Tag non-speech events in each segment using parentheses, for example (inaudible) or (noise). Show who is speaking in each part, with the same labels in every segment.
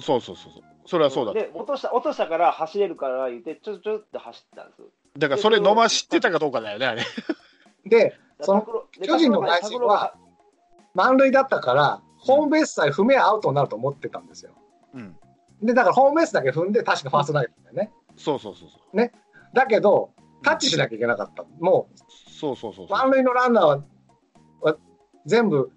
Speaker 1: そうそうそうそう。それはそうだ。
Speaker 2: で、落とした、落としたから走れるから言って、ちょちょって走ったんです。
Speaker 1: だからそれ野間知ってたかどうかだよね、あれ。
Speaker 3: で、その巨人の内心は、満塁だったから、ホームベースさえ踏めばアウトになると思ってたんですよ。
Speaker 1: うん。
Speaker 3: で、だからホームベースだけ踏んで、確かファースト投げたんだよね。
Speaker 1: そうそうそうそう。
Speaker 3: だけど、タッチしなきゃいけなかった。も
Speaker 1: そうそうそう
Speaker 3: う、
Speaker 1: そう。
Speaker 3: 満塁のランナーはは全部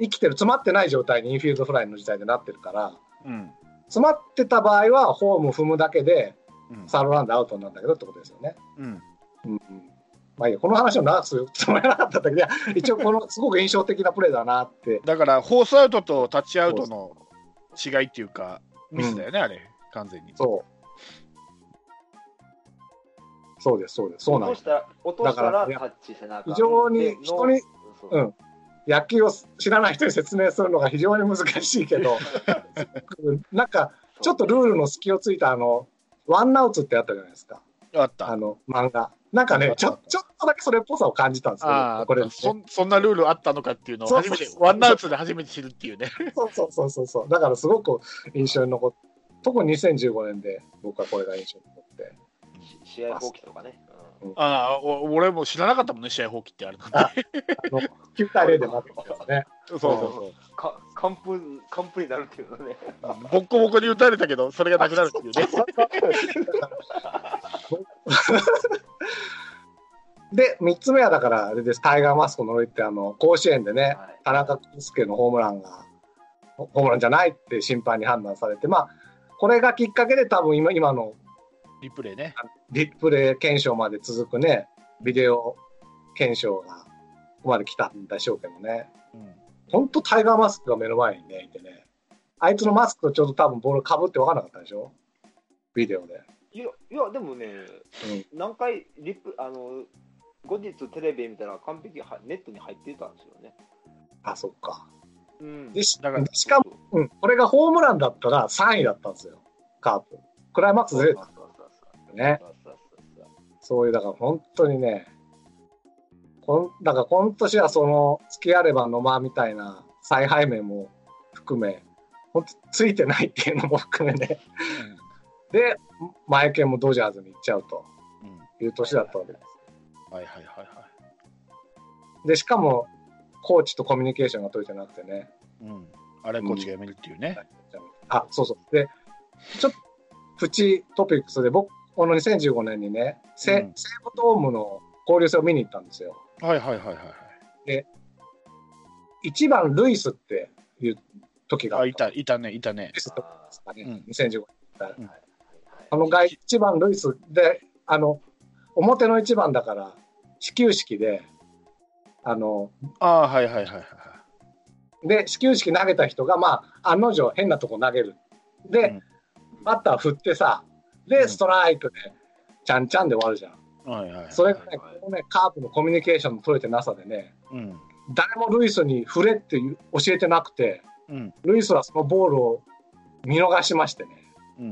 Speaker 3: 生きてる、詰まってない状態にインフィールドフライの時代でなってるから、
Speaker 1: うん。
Speaker 3: 詰まってた場合は、ホーム踏むだけで、
Speaker 1: うん。
Speaker 3: サードランでアウトになるんだけどってことですよね。
Speaker 1: うん。
Speaker 3: うんうんまあいいや、この話を長くするつもりはなかったんだけど、(laughs) 一応このすごく印象的なプレーだなって。
Speaker 1: だから、フォースアウトとタッチアウトの違いっていうか、ミスだよね、あれ、完全に。
Speaker 3: そう。そうです、そうです。そうなんです。
Speaker 2: 落としたら、落とした
Speaker 3: だから
Speaker 2: らタッチせなあかん
Speaker 3: 非常に
Speaker 2: で
Speaker 3: 人に、
Speaker 2: そう
Speaker 3: うん野球を知らない人に説明するのが非常に難しいけど、(laughs) なんか、ちょっとルールの隙をついた、あの、ワンナウツってあったじゃないですか。
Speaker 1: あった。
Speaker 3: あの、漫画。なんかね、ちょ、ちょっとだけそれっぽさを感じたんですけど、これ、ね、
Speaker 1: そんそんなルールあったのかっていうのを初めてワンアウトで初めて知るっていうね。
Speaker 3: そうそうそうそうそう。だからすごく印象に残って、特に2015年で僕はこれが印象に残って。
Speaker 2: し試合放棄とかね。
Speaker 1: ああ、お俺も知らなかったもんね、試合放棄ってあるの
Speaker 3: あの9対0で負けたからね。
Speaker 1: そうそうそう。
Speaker 2: うんか完封、完封になるっていうのね。
Speaker 1: ボッコボコに打たれたけど、それがなくなるっていうね。(laughs)
Speaker 3: で、3つ目はだから、あれです、タイガーマスクの上って、あの、甲子園でね、
Speaker 2: はい
Speaker 3: 田中康介のホームランが、ホームランじゃないって審判に判断されて、まあ、これがきっかけで多分今今の
Speaker 1: リプレイね。
Speaker 3: リプレイ検証まで続くね、ビデオ検証がここまで来たんでしょうけどね。
Speaker 1: うん
Speaker 3: 本当タイガーマスクが目の前にね、いてね。あいつのマスクとちょうど多分ボールかぶって分からなかったでしょ？ビデオで。
Speaker 2: いや、いや、でもね、
Speaker 3: うん。
Speaker 2: 何回リプ、あの、後日テレビ見たら完璧はネットに入ってたんですよね。
Speaker 3: あ、そっか。
Speaker 2: うん。
Speaker 3: でし
Speaker 1: だから
Speaker 3: しかも、うん、これがホームランだったら3位だったんですよ。カープ。クライマックスで
Speaker 2: そうそうそうそう
Speaker 3: ね。
Speaker 2: そう
Speaker 3: いう、だから本当にね、こんだから今年はその、付き合えれば野間みたいな采配面も含め、本当ついてないっていうのも含めね。で、前剣もドジャーズに行っちゃうという年だったわけです。
Speaker 1: はいはいはいはい。
Speaker 3: で、しかも、コーチとコミュニケーションが取れてなくてね。
Speaker 1: うん。あれ、コーチが辞めるっていうね。
Speaker 3: あ、そうそう。で、ちょっと、プチトピックスで、僕、この2015年にね、西武ドームの交流戦を見に行ったんですよ。
Speaker 1: はいはいはいはいはい。
Speaker 3: 1番ルイスっていう時があ。
Speaker 1: いた、いたね、いたね。
Speaker 3: ルイスとかですかね、
Speaker 1: うん
Speaker 3: 2015年。
Speaker 1: うん
Speaker 3: あの外1番ルイスで、あの、表の1番だから、始球式で、あの、
Speaker 1: ああ、はいはいはいはいはい。
Speaker 3: で、始球式投げた人が、まあ、案の定変なとこ投げる。で、
Speaker 1: うん
Speaker 3: バッター振ってさ、で、
Speaker 1: うん
Speaker 3: ストライクで、ちゃんちゃんで終わるじゃん。
Speaker 1: はいはいはい。
Speaker 3: それがね、このね、カープのコミュニケーションの取れてなさでね、
Speaker 1: うん。
Speaker 3: 誰もルイスに振れっていう教えてなくて、
Speaker 1: うん。
Speaker 3: ルイスはそのボールを見逃しましてね、
Speaker 1: う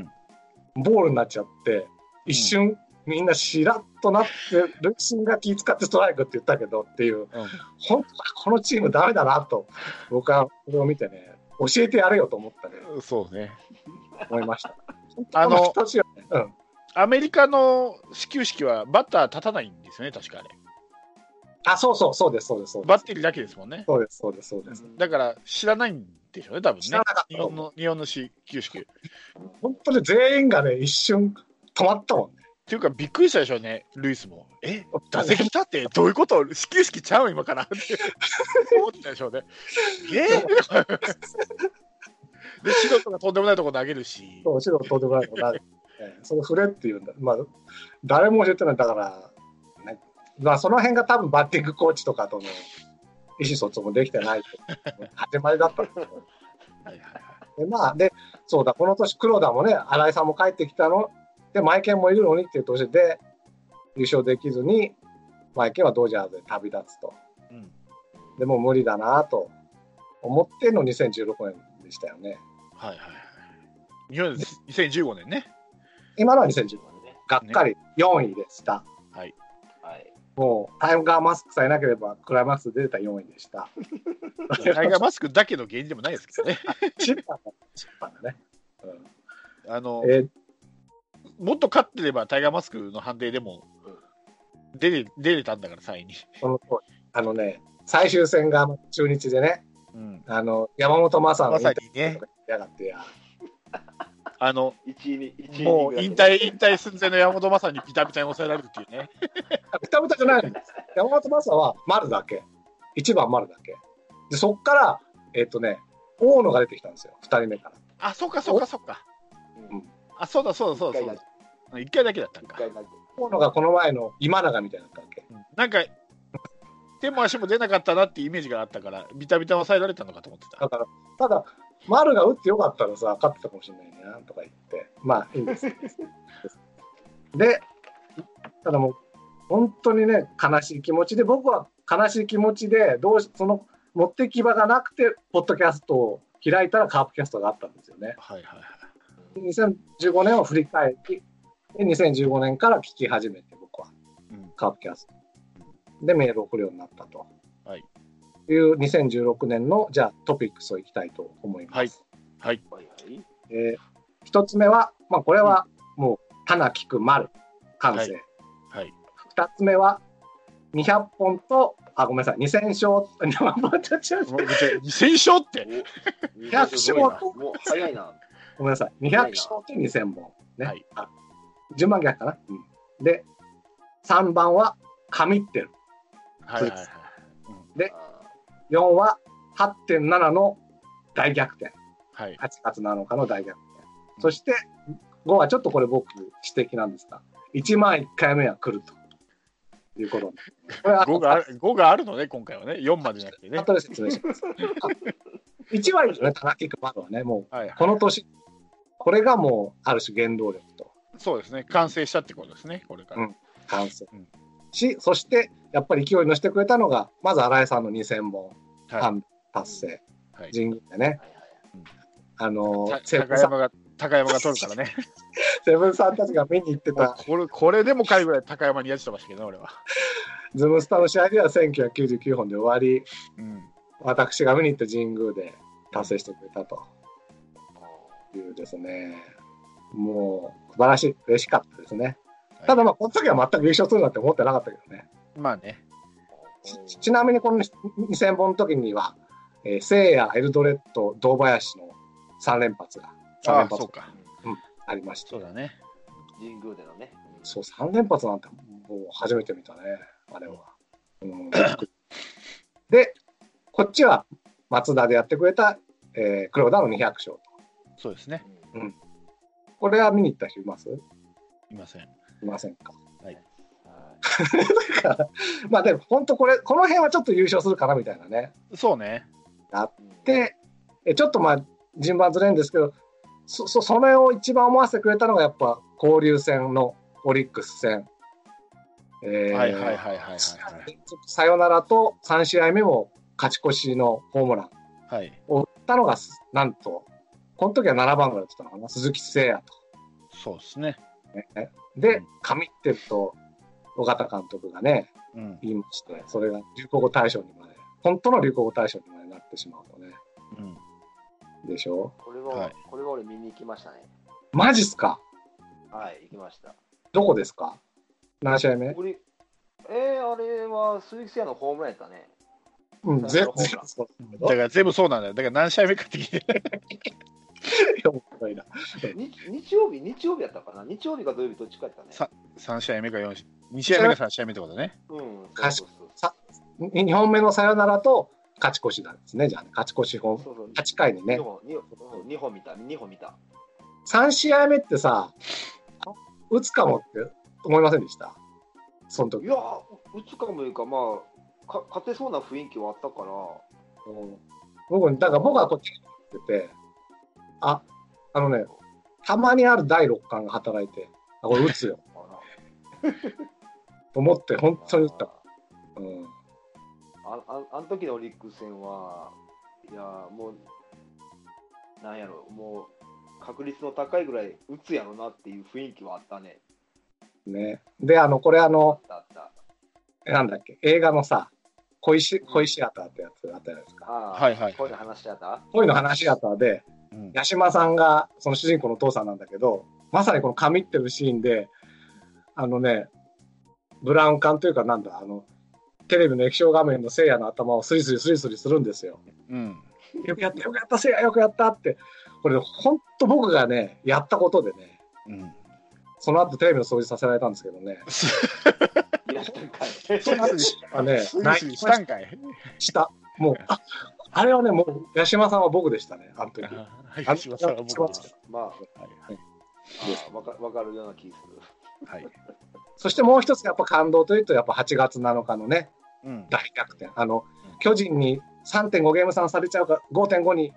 Speaker 1: ん。
Speaker 3: ボールになっちゃって、一瞬、みんなしらっとなって、ルイスが気使ってストライクって言ったけどっていう、
Speaker 1: うん
Speaker 3: 本当このチームダメだなと、僕はこれを見てね、教えてやれよと思ったね、
Speaker 1: そうね。
Speaker 3: 思いました。(laughs)
Speaker 1: あの
Speaker 3: うん、
Speaker 1: アメリカの始球式はバッター立たないんですよね、確かあれ。
Speaker 3: あ、そうそう、そうです、そうです、そうです。
Speaker 1: バッテリーだけですもんね。
Speaker 3: そうです、そうです、そうです。
Speaker 1: だから知らないんでしょうね、多分ね日本の日本の始球式。っ
Speaker 3: 本当に全員がね、一瞬止まったもんね。
Speaker 1: ていうか、びっくりしたでしょうね、ルイスも。え、打席立ってどういうこと？始球式ちゃう？今からって思ってたでしょうね。(laughs) え？(laughs) で、素人がとんでもないとこ投げるし。
Speaker 3: そう、後ろとんでもないことなる。えーそれ振れっていうんだ。まあ、誰も教えてない。だから、ね、まあ、その辺が多分バッティングコーチとかとの意思疎通もできてないと始まりだったんですよ。
Speaker 1: はいはいはい
Speaker 3: で、まあ、で、そうだ、この年、黒田もね、新井さんも帰ってきたの、で、マイケンもいるのにっていう年で、優勝できずに、マイケンはドジャースで旅立つと。
Speaker 1: うん
Speaker 3: でもう無理だなと思っての2016年でしたよね。
Speaker 1: はいはいはい。日本です2015年ね。
Speaker 3: 今のは2016年。
Speaker 2: ね
Speaker 3: がっかり4位でした。
Speaker 2: はい。
Speaker 3: もうタイガーマスクさえなければクライマックス出てた4位でした。(laughs)
Speaker 1: タイガーマスクだけの原因でもないですけどね。(laughs)
Speaker 3: 審判だ審判だね。うん
Speaker 1: あの、
Speaker 3: えー
Speaker 1: もっと勝ってればタイガーマスクの判定でも出れ出れたんだから、3位に。
Speaker 3: あのね、最終戦が中日でね、
Speaker 1: うん、
Speaker 3: あの山本昌の
Speaker 1: まさにね、
Speaker 3: やがってや、(laughs)
Speaker 1: あの、
Speaker 2: 1位に、1位
Speaker 1: もう引退、引退寸前の山本昌にピタピタに抑えられるっていうね。
Speaker 3: くたくたじゃないんです。山本昌は丸だけ、1番丸だけ。で、そっから、えっ、とね、大野が出てきたんですよ、2人目から。
Speaker 1: あ、そっかそっかそっか。
Speaker 3: うん
Speaker 1: あ、そうだそうだそうだそうだ。一回だけだったんか。
Speaker 3: 大野がこの前の今永みたいだったわけ。
Speaker 1: うんなんか、手も足も出なかったなっていうイメージがあったから、ビタビタ抑えられたのかと思ってた。
Speaker 3: だから、ただ、丸が打ってよかったらさ、勝ってたかもしれないね、とか言って。まあ、いいんです。(laughs) で、ただもう、本当にね、悲しい気持ちで、僕は悲しい気持ちで、どうし、その、持ってき場がなくて、ポッドキャストを開いたらカープキャストがあったんですよね。
Speaker 1: はいはいはい。
Speaker 3: 2015年を振り返り、で2015年から聞き始めて、僕は、
Speaker 1: うん
Speaker 3: カープキャスト。で、メールを送るようになったと。
Speaker 1: はい。
Speaker 3: いう2016年の、じゃあトピックスをいきたいと思います。
Speaker 1: はいはい。
Speaker 2: はいはい。
Speaker 3: えー一つ目は、まあ、これはもう、花聞く丸、完成。
Speaker 1: はい。
Speaker 3: 二つ目は、200本と、あ、ごめんなさい、2000勝、(laughs) もうちょちょ
Speaker 1: もう2000勝って。
Speaker 3: 200勝と、
Speaker 2: もう早いな。
Speaker 3: ごめんなさい、200勝と2000本。ね。
Speaker 1: はい
Speaker 3: あ順番逆かな。うん、で、3番は、神ってる。
Speaker 1: はいはいはい。
Speaker 2: あ
Speaker 3: 4は、8.7の大逆転。
Speaker 1: はい。
Speaker 3: 8月7日の大逆転。そして、5はちょっとこれ僕指摘なんですが、1万1回目は来るということで。これは
Speaker 1: 5がある5があるのね、今回はね。4までじゃなくてね。
Speaker 3: 後で説明します。(laughs) 1割のね、田中まはね、も
Speaker 1: はいは
Speaker 3: うこの年、これがもうある種原動力と
Speaker 1: い。そうですね。完成したってことですね、これから。
Speaker 3: うん完成
Speaker 1: うん
Speaker 3: し、そしてやっぱり勢いに乗せてくれたのが、まず新井さんの2000本
Speaker 1: はい。
Speaker 3: 半達成、
Speaker 1: はい
Speaker 3: 神宮でね、
Speaker 2: はいはい
Speaker 3: あの
Speaker 1: た
Speaker 3: セブンさん
Speaker 1: 高山が、高山が取るからね。(laughs)
Speaker 3: セブンさんたちが見に行ってた
Speaker 1: これこれでもかいぐらい高山にやってましたけどね、俺は。
Speaker 3: ズムスターの試合では1999本で終わり、
Speaker 1: うん。
Speaker 3: 私が見に行った神宮で達成してくれたというですね、もう素晴らしい、嬉しかったですね。ただまあ、この時は全く優勝するなんて思ってなかったけどね。
Speaker 1: まあね。
Speaker 3: ちちなみにこの2000本の時には、えー、聖夜、エルドレッド、堂林の3連発が、3
Speaker 1: ああ、
Speaker 3: 連発
Speaker 1: そうか。
Speaker 3: ありまして
Speaker 1: そうだね。
Speaker 2: 神宮でのね。
Speaker 3: そう、3連発なんてもう初めて見たね、あれは。うん、で、こっちは松田でやってくれた、えー黒田の200勝。
Speaker 1: そうですね。
Speaker 2: うん
Speaker 3: これは見に行った人います？
Speaker 1: いません。
Speaker 3: いませんか。
Speaker 2: はい
Speaker 3: まあでも本当これ、この辺はちょっと優勝するかなみたいなね。
Speaker 1: そうね。
Speaker 3: で、えちょっとまあ順番ずれるんですけど、そそそれを一番思わせてくれたのがやっぱ交流戦のオリックス戦。えー
Speaker 1: はいはいはいはいはいはい。
Speaker 3: サヨナラと3試合目も勝ち越しのホームラン
Speaker 1: はい。
Speaker 3: を打ったのが、なんと、この時は7番ぐらい打ってたのかな、鈴木誠也
Speaker 1: そうですね。
Speaker 3: で
Speaker 1: うん、
Speaker 3: 神ってると、尾形監督がね、
Speaker 1: うん。
Speaker 3: 言いまして、それが流行語大賞にまで、本当の流行語大賞にまでなってしまうとね、
Speaker 1: うん。
Speaker 3: でしょ？
Speaker 2: これは、
Speaker 1: はい
Speaker 2: これは俺見に行きましたね。
Speaker 3: マジっすか？
Speaker 2: はい、行きました。
Speaker 3: どこですか？何試合目？
Speaker 2: 俺えー、あれは鈴木誠也のホームランやったね。
Speaker 3: うん、
Speaker 2: 最
Speaker 3: 全
Speaker 2: 初のホームラン
Speaker 3: 然そう
Speaker 1: だから全部そうなんだよ。だから何試合目かって聞いて。(laughs)
Speaker 3: いな
Speaker 2: に日曜日、日曜日やったかな？日曜日か土曜日どっちかやったね。
Speaker 1: さ3試合目か4試合。2試合目か3試合目ってことね。
Speaker 2: うん、
Speaker 3: かし
Speaker 2: そうそう
Speaker 3: 2本目のサヨナラと勝ち越しなんですね、じゃあね、勝ち越し本
Speaker 2: そう。そうそう
Speaker 3: 8回にね
Speaker 2: 2。本、二本二本見た、2本見た。
Speaker 3: 3試合目ってさ、打つかもって思いませんでした？その時
Speaker 2: いやー、打つかもいうか、まあ、か勝てそうな雰囲気はあったから、
Speaker 3: うん僕、だから僕はこっちに来てて、あ、あのね、たまにある第六感が働いて、あ、これ打つよ、と (laughs) 思って、本当に打った。うん。
Speaker 2: あああの時のオリックス戦は、いやーもう、なんやろ、もう確率の高いぐらい打つやろなっていう雰囲気はあったね。
Speaker 3: ね。で、あの、これあ
Speaker 2: あ
Speaker 3: の
Speaker 2: っ、たあった。
Speaker 3: なんだっけ、映画のさ、恋し、恋シアターってやつあったじゃないですか。
Speaker 1: はいはい
Speaker 2: こういうの話し合った？
Speaker 3: 恋の話シアターで、
Speaker 1: うん
Speaker 3: 八島さんがその主人公のお父さんなんだけど、まさにこの神ってるシーンで、あのね、ブラウン管というかなんだ、あの、テレビの液晶画面の聖夜の頭をスリスリスリスリするんですよ。
Speaker 1: うん。
Speaker 3: よくやった、よくやった、聖夜よくやったって。これ、本当僕がね、やったことでね、
Speaker 1: うん。
Speaker 3: その後テレビの掃除させられたんですけどね、(laughs)
Speaker 2: いや
Speaker 3: ね、
Speaker 1: スリスしたんかい。
Speaker 3: した。もう、あ、あれはね、もう、八島さんは僕でしたね、あの時。
Speaker 1: はい、八島さんは僕。
Speaker 2: まあ、
Speaker 1: はいはい
Speaker 2: か？わかるような気する。
Speaker 1: はい。
Speaker 3: そしてもう一つやっぱ感動というと、やっぱ8月7日のね、
Speaker 1: うん。
Speaker 3: 大逆転。あの
Speaker 1: うん、
Speaker 3: 巨人に3.5ゲーム差されちゃうか、5.5に引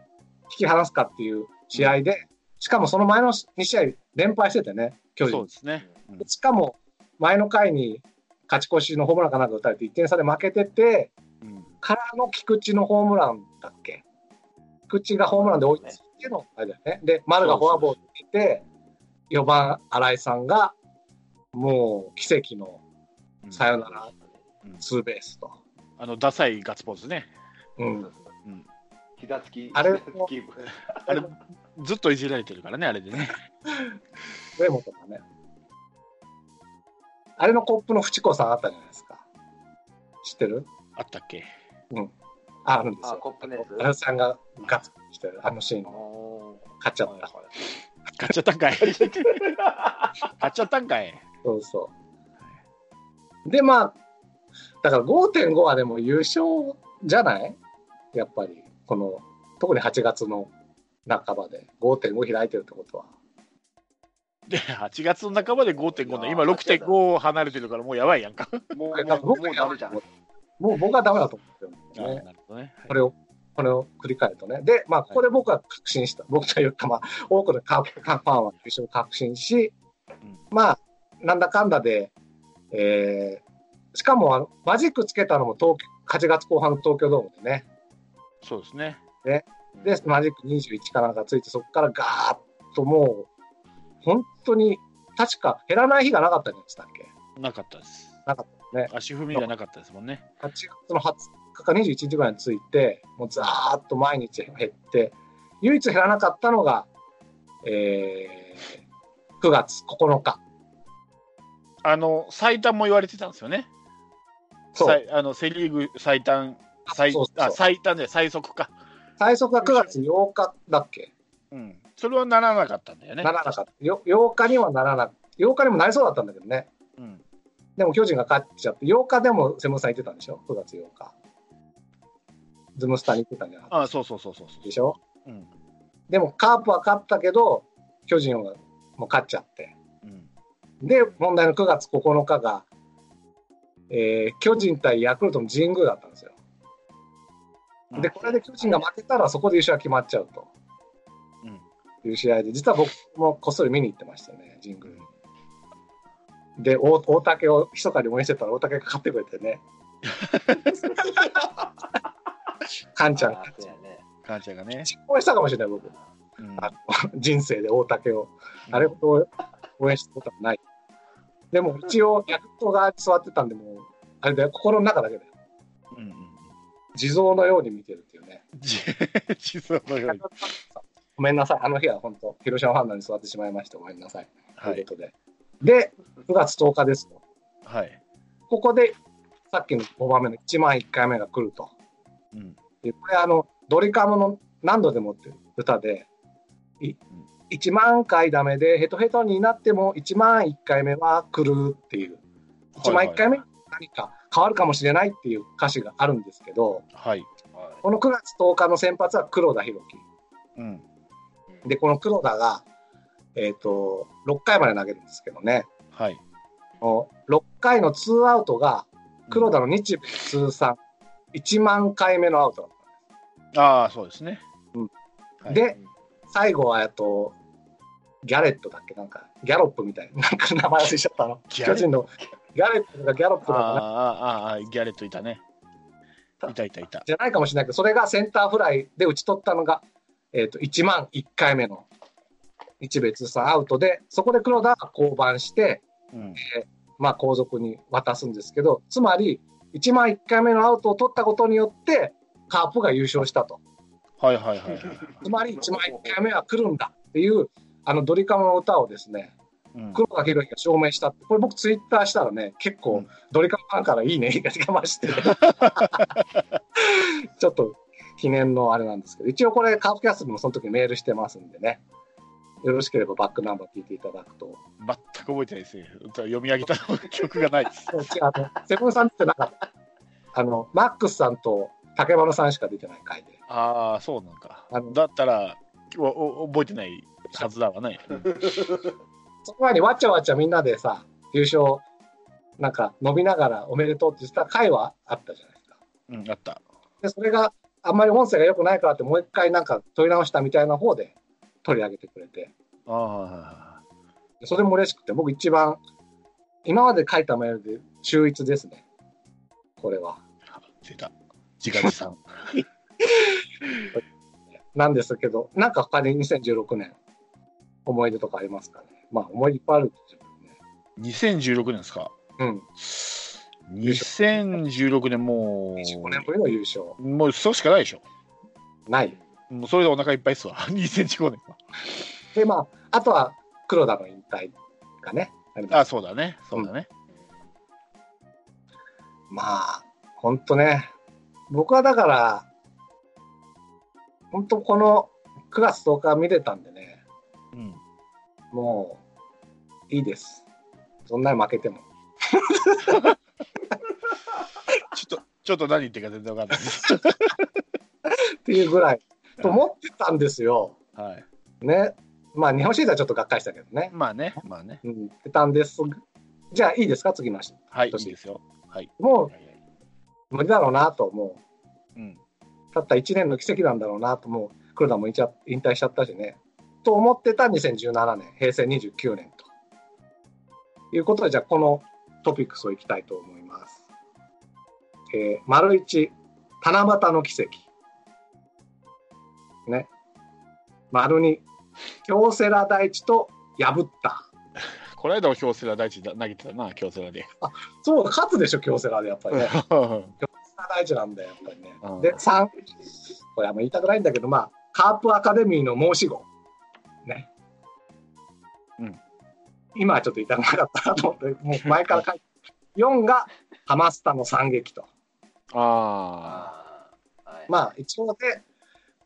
Speaker 3: き離すかっていう試合で、しかもその前の2試合連敗しててね、巨人
Speaker 1: そう。ですね。うん
Speaker 3: しかも、前の回に勝ち越しのホームランかなんか打たれて1点差で負けてて、
Speaker 1: うん
Speaker 3: からの菊池のホームランだっけ？菊池がホームランで追いついての、あれだよね。で、丸がフォアボールにて、4番、新井さんが、もう奇跡の
Speaker 1: うん
Speaker 3: サヨナラ
Speaker 1: うん
Speaker 3: ツーベースと。
Speaker 1: あの、ダサいガッツポーズね。
Speaker 3: うん。
Speaker 1: うん。
Speaker 2: 膝つき、
Speaker 3: あれ
Speaker 2: 膝つき (laughs)
Speaker 1: あれ、ずっといじられてるからね、あれでね。
Speaker 3: 上本がね。あれのコップの淵子さんあったじゃないですか。知ってる？
Speaker 1: あったっけ？
Speaker 3: ああるんです
Speaker 2: あ、
Speaker 3: よ。
Speaker 2: コップのや
Speaker 3: さんがガッツしてるあのシーン買っちゃった。
Speaker 1: 買っちゃったんかい。買っちゃったんかい。
Speaker 3: そうそう。で、まあ、だから5.5はでも優勝じゃない？やっぱり、この、特に8月の半ばで5.5開いてるってことは。
Speaker 1: で、8月の半ばで5.5の、今6.5離れてるからもうやばいやんか。
Speaker 2: もう、もう、も
Speaker 3: 僕
Speaker 2: うダメじゃん。
Speaker 3: もう僕はダメだと思ってるんですよね。
Speaker 1: なるほどね。
Speaker 3: これを、これを繰り返るとね。で、まあ、ここで僕は確信した。僕というか、まあ、多くのカファンは優勝を確信し、
Speaker 1: うん
Speaker 3: まあ、なんだかんだで、えー、しかもあの、マジックつけたのも東京、8月後半の東京ドームでね。
Speaker 1: そうですね。
Speaker 3: で、マジック21かなんかついて、そこからガーッともう、本当に、確か減らない日がなかったんですっけ？
Speaker 1: なかったです。
Speaker 3: なかったね
Speaker 1: 足踏みがなかったですもんね。
Speaker 3: 8月の20日か21日ぐらいについて、もうざーっと毎日減って、唯一減らなかったのが、えー、9月9日。
Speaker 1: あの、最短も言われてたんですよね。
Speaker 3: そう
Speaker 1: 最あのセ・リーグ最短、最
Speaker 3: そう
Speaker 1: あ最短で最速か。
Speaker 3: 最速が9月8日だっけ
Speaker 1: うん。それはならなかったんだよね
Speaker 3: な。らなかった。よ8日にはならな8日にもなりそうだったんだけどね。
Speaker 1: うん。
Speaker 3: でも巨人が勝っちゃって、8日でもセムさん言ってたんでしょ ?9 月8日。ズムスターに言ってたんじゃなかった？
Speaker 1: あそうそうそうそうそう
Speaker 3: でしょ？
Speaker 1: うん。
Speaker 3: でもカープは勝ったけど、巨人はもう勝っちゃって。
Speaker 1: うん。
Speaker 3: で、問題の9月9日が、えー巨人対ヤクルトの神宮だったんですよ。で、これで巨人が負けたらそこで優勝が決まっちゃうと
Speaker 1: うん。
Speaker 3: いう試合で、実は僕もこっそり見に行ってましたね、神宮に。で、大大竹を密かに応援してたら大竹が勝ってくれてね。(laughs) カンちゃん
Speaker 2: あ、ーそうやね。
Speaker 1: 感謝がね。
Speaker 3: 応援したかもしれない、僕。
Speaker 1: うん
Speaker 3: あの人生で大竹を。あれほど応援したことはない。でも一応、ヤクルト側に座ってたんで、もう、あれだよ、心の中だけで、
Speaker 1: うんうん。
Speaker 3: 地蔵のように見てるっていうね。
Speaker 1: じ (laughs) 地蔵のように。
Speaker 3: ごめんなさい、あの日は本当、広島ファンなのに座ってしまいまして、ごめんなさい。
Speaker 1: はい。
Speaker 3: ということで。で、9月10日ですと。
Speaker 1: はい。
Speaker 3: ここで、さっきの5番目の1万1回目が来ると。
Speaker 1: うん。
Speaker 3: でこれ、あの、ドリカムの何度でもっていう歌で、い1万回ダメでヘトヘトになっても1万1回目は来るっていう。1万1回目に何か変わるかもしれないっていう歌詞があるんですけど、
Speaker 1: はい。
Speaker 2: は
Speaker 3: この9月10日の先発は黒田博樹。
Speaker 1: うん。
Speaker 2: い
Speaker 3: で、この黒田が、えっ、と、6回まで投げるんですけどね、
Speaker 1: はい。
Speaker 3: この6回のツーアウトが、黒田の日米通算1万回目のアウトだった
Speaker 1: ああ、そうですね。
Speaker 3: うん
Speaker 1: はい
Speaker 3: で、最後は、えっと、ギャレットだっけ？なんか、ギャロップみたいな、(laughs) なんか名前忘れちゃったの。巨人のギャレットがギャロップだかな
Speaker 1: ああ、ギャレットいたね。いたいたいた。
Speaker 3: じゃないかもしれないけど、それがセンターフライで打ち取ったのが、えっと、1万1回目の日米通算アウトで、そこで黒田が降板して、
Speaker 1: うん。
Speaker 3: まあ、後続に渡すんですけど、つまり、1万1回目のアウトを取ったことによって、カープが優勝したと。
Speaker 1: はいはいはいはい。
Speaker 3: つまり1万1回目は来るんだっていう、あのドリカムの歌をですね、
Speaker 1: うん
Speaker 3: 黒田博之が証明したって、これ僕ツイッターしたらね、結構
Speaker 1: うん
Speaker 3: ドリカムファンからいいねが出まして、(laughs) ちょっと記念のあれなんですけど、一応これカープキャストにもその時メールしてますんでね、よろしければバックナンバー聞いていただくと。
Speaker 1: 全く覚えてないですね。読み上げた曲がないです。
Speaker 3: あのセブンさんってなかった。あの、マックスさんと竹丸さんしか出てない回で。
Speaker 1: ああ、そうなんか
Speaker 3: あの。
Speaker 1: だったら、おお覚えてないはずだわね。う (laughs) ん
Speaker 3: その前にわちゃわちゃみんなでさ、優勝、なんか伸びながらおめでとうって言ってた回はあったじゃないですか。
Speaker 1: うん、あった。
Speaker 3: で、それがあんまり音声が良くないからってもう一回なんか取り直したみたいな方で取り上げてくれて、
Speaker 1: あ
Speaker 3: でそれも嬉しくて、僕一番、今まで書いたメールで秀逸ですね。これは。
Speaker 1: あ、出た。自画自賛。(laughs)
Speaker 3: なんですけど、なんか他に2016年、思い出とかありますかね？まあ、思い出いっぱいあるんですよね。
Speaker 1: 2016年ですか？
Speaker 3: うん。
Speaker 1: 2016年も
Speaker 3: 25年ぶりの優勝。
Speaker 1: う、もうそうしかないでしょ。
Speaker 3: ない。
Speaker 1: もうそれでお腹いっぱいっすわ。2015年は。
Speaker 3: で、まあ、あとは黒田の引退がね。あ
Speaker 1: あ、そうだね。そうだね。
Speaker 3: まあ、本当ね、僕はだから、本当この9月10日見れたんでね、
Speaker 1: うん。
Speaker 3: もういいです。そんなに負けても。(laughs)
Speaker 1: ちょっと、ちょっと何言ってるか全然わかんないです。(laughs)
Speaker 3: っていうぐらい、と思ってたんですよ。
Speaker 1: はい。
Speaker 3: ね。まあ、日本シリーズはちょっとがっかりしたけどね。
Speaker 1: まあね、まあね。
Speaker 3: うん、たんです。じゃあいいですか？次の人。
Speaker 1: はい、い
Speaker 3: 年
Speaker 1: いですよ。はい。
Speaker 3: も
Speaker 1: う
Speaker 3: 無理だろうなと、も
Speaker 1: うん。
Speaker 3: う、たった1年の奇跡なんだろうなと、もう黒田も引退引退しちゃったしね。と思ってた2017年、平成29年と。いうことで、じゃあこのトピックスをいきたいと思います。えー、丸一、七夕の奇跡。ね。丸二、京セラ大地と破った。
Speaker 1: この間も京セラ大地投げてたな、京セラで。
Speaker 3: そう、勝つでしょ、京セラでやっぱりね。(laughs) 大事なんだよ、やっぱりね
Speaker 1: うん。
Speaker 3: で、3、これあんま言いたくないんだけど、まあ、カープアカデミーの申し子。ね。
Speaker 1: うん。
Speaker 3: 今はちょっと言いたくなかったなと思って、もう前から書いて。(laughs) 4がハマスタの惨劇と。
Speaker 1: あ
Speaker 2: あ
Speaker 3: まあ、一応で、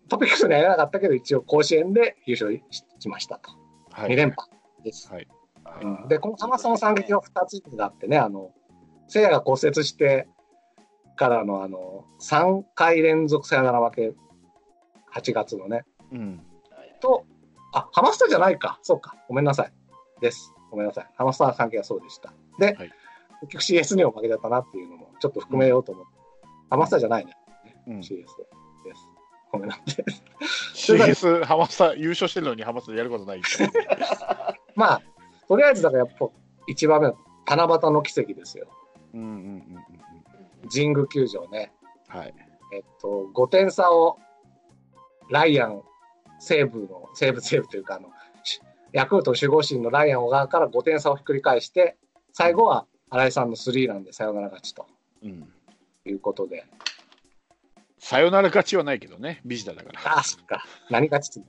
Speaker 3: トピックスにはやらなかったけど、一応甲子園で優勝しましたと。
Speaker 1: あ。はい。
Speaker 3: 2連覇です。
Speaker 1: はい。
Speaker 3: うんで、このハマスタの惨劇は2つがあってね、あの、聖夜が骨折してからの、あの、3回連続サヨナラ負け、8月のね、
Speaker 1: うん。
Speaker 3: と、あ、ハマスタじゃないか。そうか。ごめんなさい。です。ごめんなさい。ハマスタの関係はそうでした。で、
Speaker 1: はい
Speaker 3: 結局 CS にも負けちゃったなっていうのもちょっと含めようと思って。ハマスタじゃないね。
Speaker 1: うん、
Speaker 3: CS です。ごめんなさい。
Speaker 1: CS、ハマスタ、優勝してるのにハマスタやることない。
Speaker 3: まあ、とりあえずだからやっぱ一番目は七夕の奇跡ですよ。
Speaker 1: うんうんうんうん
Speaker 3: 神宮球場ね。
Speaker 1: うん。はい。
Speaker 3: えっと、5点差をライアン、西武の、西武西武というか、あの、しヤクルト守護神のライアン小川から5点差をひっくり返して、最後は新井さんのスリーランでサヨナラ勝ちと
Speaker 1: うん。
Speaker 3: いうことで、
Speaker 1: さよなら勝ちはないけどね、ビジターだから。
Speaker 3: ああ、そっか、何勝ち